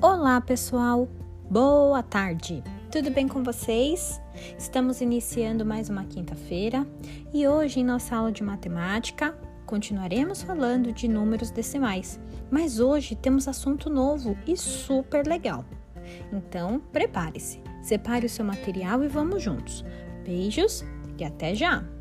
Olá, pessoal! Boa tarde! Tudo bem com vocês? Estamos iniciando mais uma quinta-feira e hoje, em nossa aula de matemática, continuaremos falando de números decimais, mas hoje temos assunto novo e super legal. Então, prepare-se, separe o seu material e vamos juntos. Beijos e até já!